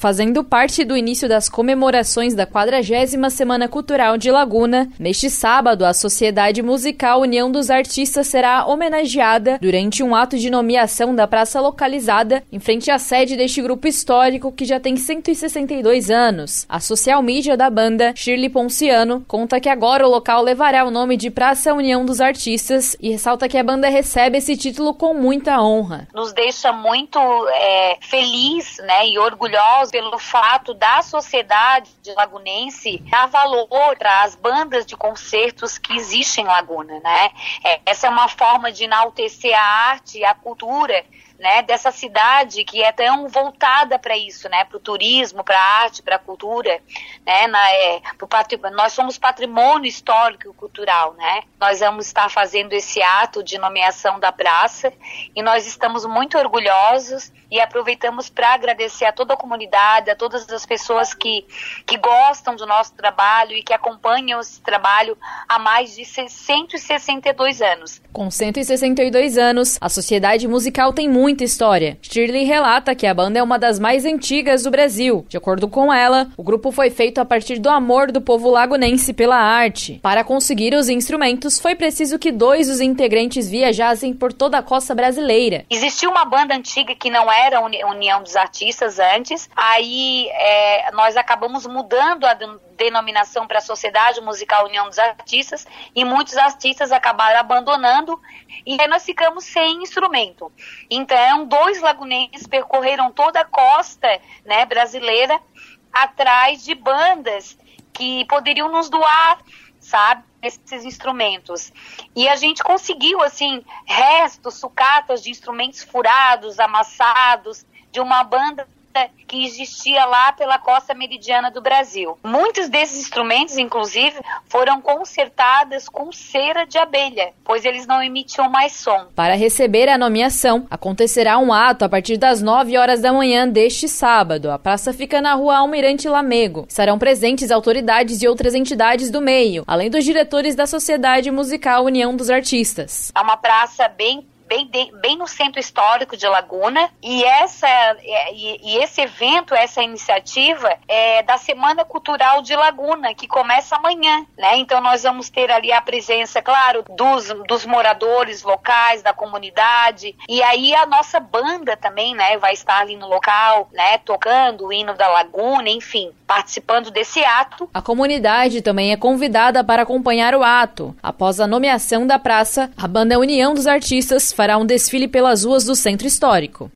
Fazendo parte do início das comemorações da 40 Semana Cultural de Laguna, neste sábado a Sociedade Musical União dos Artistas será homenageada durante um ato de nomeação da praça localizada em frente à sede deste grupo histórico que já tem 162 anos. A social media da banda, Shirley Ponciano, conta que agora o local levará o nome de Praça União dos Artistas e ressalta que a banda recebe esse título com muita honra. Nos deixa muito é, feliz né, e orgulhosos pelo fato da sociedade lagunense dar valor para as bandas de concertos que existem em Laguna. Né? É, essa é uma forma de enaltecer a arte e a cultura né, dessa cidade que é tão voltada para isso, né, para o turismo, para a arte, para a cultura, né, na, é, nós somos patrimônio histórico e cultural, né, nós vamos estar fazendo esse ato de nomeação da praça e nós estamos muito orgulhosos e aproveitamos para agradecer a toda a comunidade, a todas as pessoas que, que gostam do nosso trabalho e que acompanham esse trabalho há mais de 162 anos. Com 162 anos, a Sociedade Musical tem muita história. Shirley relata que a banda é uma das mais antigas do Brasil. De acordo com ela, o grupo foi feito a partir do amor do povo lagunense pela arte. Para conseguir os instrumentos, foi preciso que dois dos integrantes viajassem por toda a costa brasileira. Existia uma banda antiga que não era a União dos Artistas antes, aí é, nós acabamos mudando a denominação para a Sociedade Musical União dos Artistas e muitos artistas acabaram abandonando e aí nós ficamos sem instrumento. Então, dois lagunenses percorreram toda a costa né, brasileira atrás de bandas que poderiam nos doar, sabe, esses instrumentos. E a gente conseguiu, assim, restos, sucatas de instrumentos furados, amassados, de uma banda que existia lá pela costa meridiana do Brasil. Muitos desses instrumentos, inclusive, foram consertados com cera de abelha, pois eles não emitiam mais som. Para receber a nomeação, acontecerá um ato a partir das 9 horas da manhã deste sábado. A praça fica na rua Almirante Lamego. Estarão presentes autoridades e outras entidades do meio, além dos diretores da Sociedade Musical União dos Artistas. É uma praça bem bem, de, bem no centro histórico de Laguna. E, essa, é, e, e, esse evento, essa iniciativa é da Semana Cultural de Laguna, que começa amanhã. Né? Então nós vamos ter ali a presença, claro, dos, dos moradores locais, da comunidade. E aí a nossa banda também né, vai estar ali no local, né, tocando o hino da Laguna, enfim, participando desse ato. A comunidade também é convidada para acompanhar o ato. Após a nomeação da praça, a banda União dos Artistas fará um desfile pelas ruas do centro histórico.